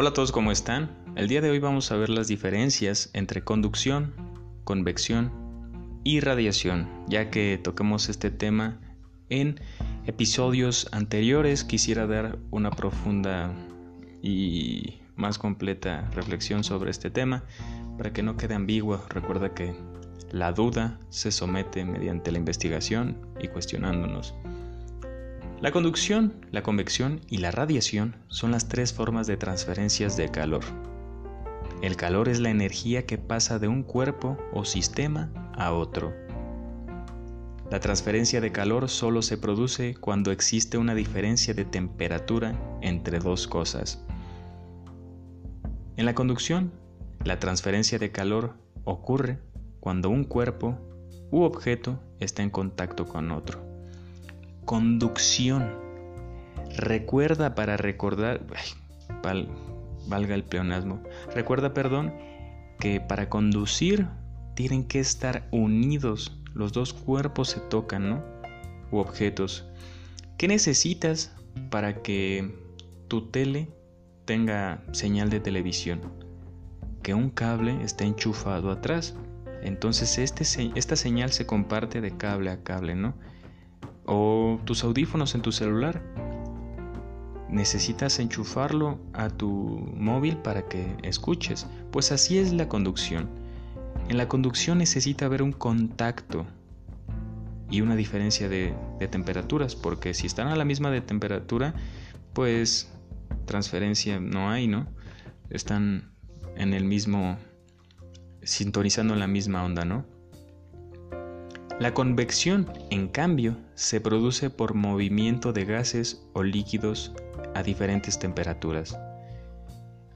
Hola a todos, ¿cómo están? El día de hoy vamos a ver las diferencias entre conducción, convección y radiación, ya que toquemos este tema en episodios anteriores. Quisiera dar una profunda y más completa reflexión sobre este tema para que no quede ambiguo. Recuerda que la duda se somete mediante la investigación y cuestionándonos. La conducción, la convección y la radiación son las tres formas de transferencias de calor. El calor es la energía que pasa de un cuerpo o sistema a otro. La transferencia de calor solo se produce cuando existe una diferencia de temperatura entre dos cosas. En la conducción, la transferencia de calor ocurre cuando un cuerpo u objeto está en contacto con otro. Conducción. Recuerda para recordar, valga el pleonasmo, recuerda, perdón, que para conducir tienen que estar unidos, los dos cuerpos se tocan, ¿no? U objetos. ¿Qué necesitas para que tu tele tenga señal de televisión? Que un cable esté enchufado atrás. Entonces este, esta señal se comparte de cable a cable, ¿no? O tus audífonos en tu celular. Necesitas enchufarlo a tu móvil para que escuches. Pues así es la conducción. En la conducción necesita haber un contacto y una diferencia de, temperaturas, porque si están a la misma de temperatura, pues transferencia no hay, ¿no? Están en el mismo, sintonizando en la misma onda, ¿no? La convección, en cambio, se produce por movimiento de gases o líquidos a diferentes temperaturas.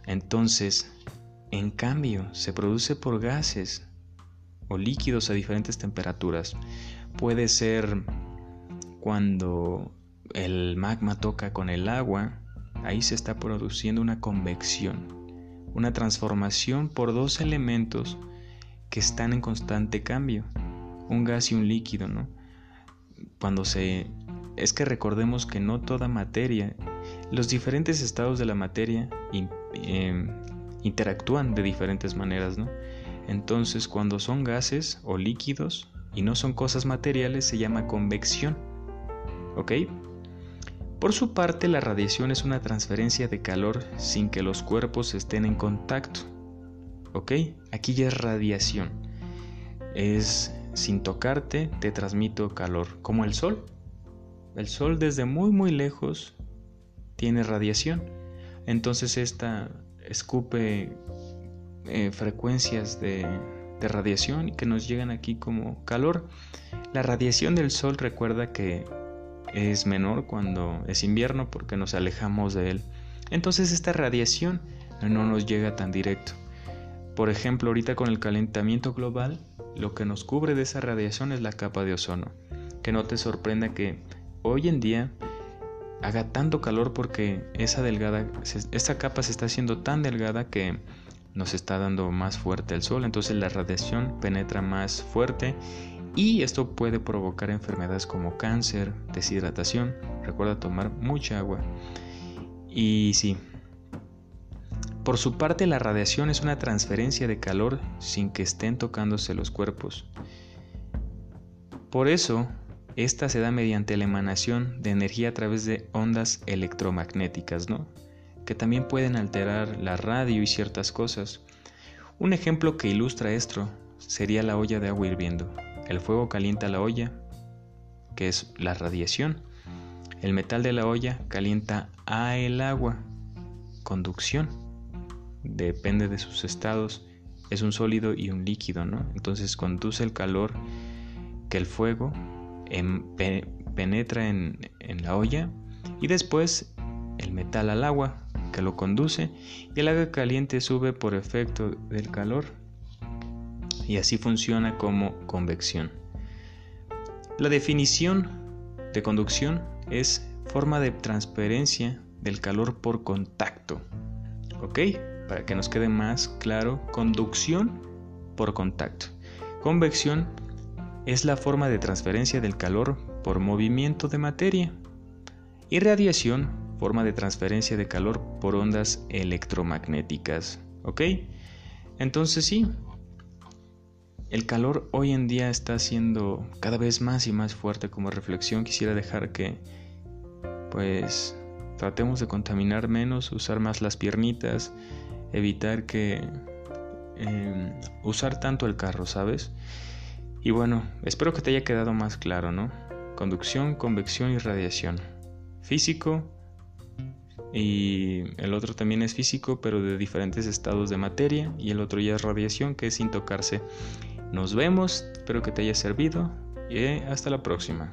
Entonces, en cambio, se produce por gases o líquidos a diferentes temperaturas. Puede ser cuando el magma toca con el agua, ahí se está produciendo una convección, una transformación por dos elementos que están en constante cambio un gas y un líquido, ¿no? Cuando se... Es que recordemos que no toda materia, los diferentes estados de la materia em, interactúan de diferentes maneras, ¿no? Entonces, cuando son gases o líquidos y no son cosas materiales, se llama convección. ¿Ok? Por su parte, la radiación es una transferencia de calor sin que los cuerpos estén en contacto. ¿Ok? Aquí ya es radiación. Es sin tocarte te transmito calor, como el sol. El sol desde muy muy lejos tiene radiación, entonces esta escupe eh, frecuencias de, de radiación que nos llegan aquí como calor. La radiación del sol recuerda que es menor cuando es invierno porque nos alejamos de él. Entonces esta radiación no nos llega tan directo. Por ejemplo, ahorita con el calentamiento global, lo que nos cubre de esa radiación es la capa de ozono. Que no te sorprenda que hoy en día haga tanto calor porque esa delgada, esa capa se está haciendo tan delgada que nos está dando más fuerte el sol, entonces la radiación penetra más fuerte y esto puede provocar enfermedades como cáncer, deshidratación. Recuerda tomar mucha agua. Y sí, por su parte, la radiación es una transferencia de calor sin que estén tocándose los cuerpos. Por eso, esta se da mediante la emanación de energía a través de ondas electromagnéticas, ¿no? Que también pueden alterar la radio y ciertas cosas. Un ejemplo que ilustra esto sería la olla de agua hirviendo. El fuego calienta la olla, que es la radiación. El metal de la olla calienta a el agua, conducción depende de sus estados, es un sólido y un líquido, ¿no? Entonces conduce el calor que el fuego penetra en, en la olla y después el metal al agua que lo conduce y el agua caliente sube por efecto del calor y así funciona como convección. La definición de conducción es forma de transferencia del calor por contacto. ¿Ok? Para que nos quede más claro, conducción por contacto. Convección es la forma de transferencia del calor por movimiento de materia. Y radiación forma de transferencia de calor por ondas electromagnéticas. ¿Ok? Entonces sí, el calor hoy en día está siendo cada vez más y más fuerte como reflexión. Quisiera dejar que, pues, tratemos de contaminar menos, usar más las piernitas, evitar que... Em, usar tanto el carro, ¿sabes? Y bueno, espero que te haya quedado más claro, ¿no? Conducción, convección y radiación. Físico, y el otro también es físico, pero de diferentes estados de materia, y el otro ya es radiación, que es sin tocarse. Nos vemos, espero que te haya servido y hasta la próxima.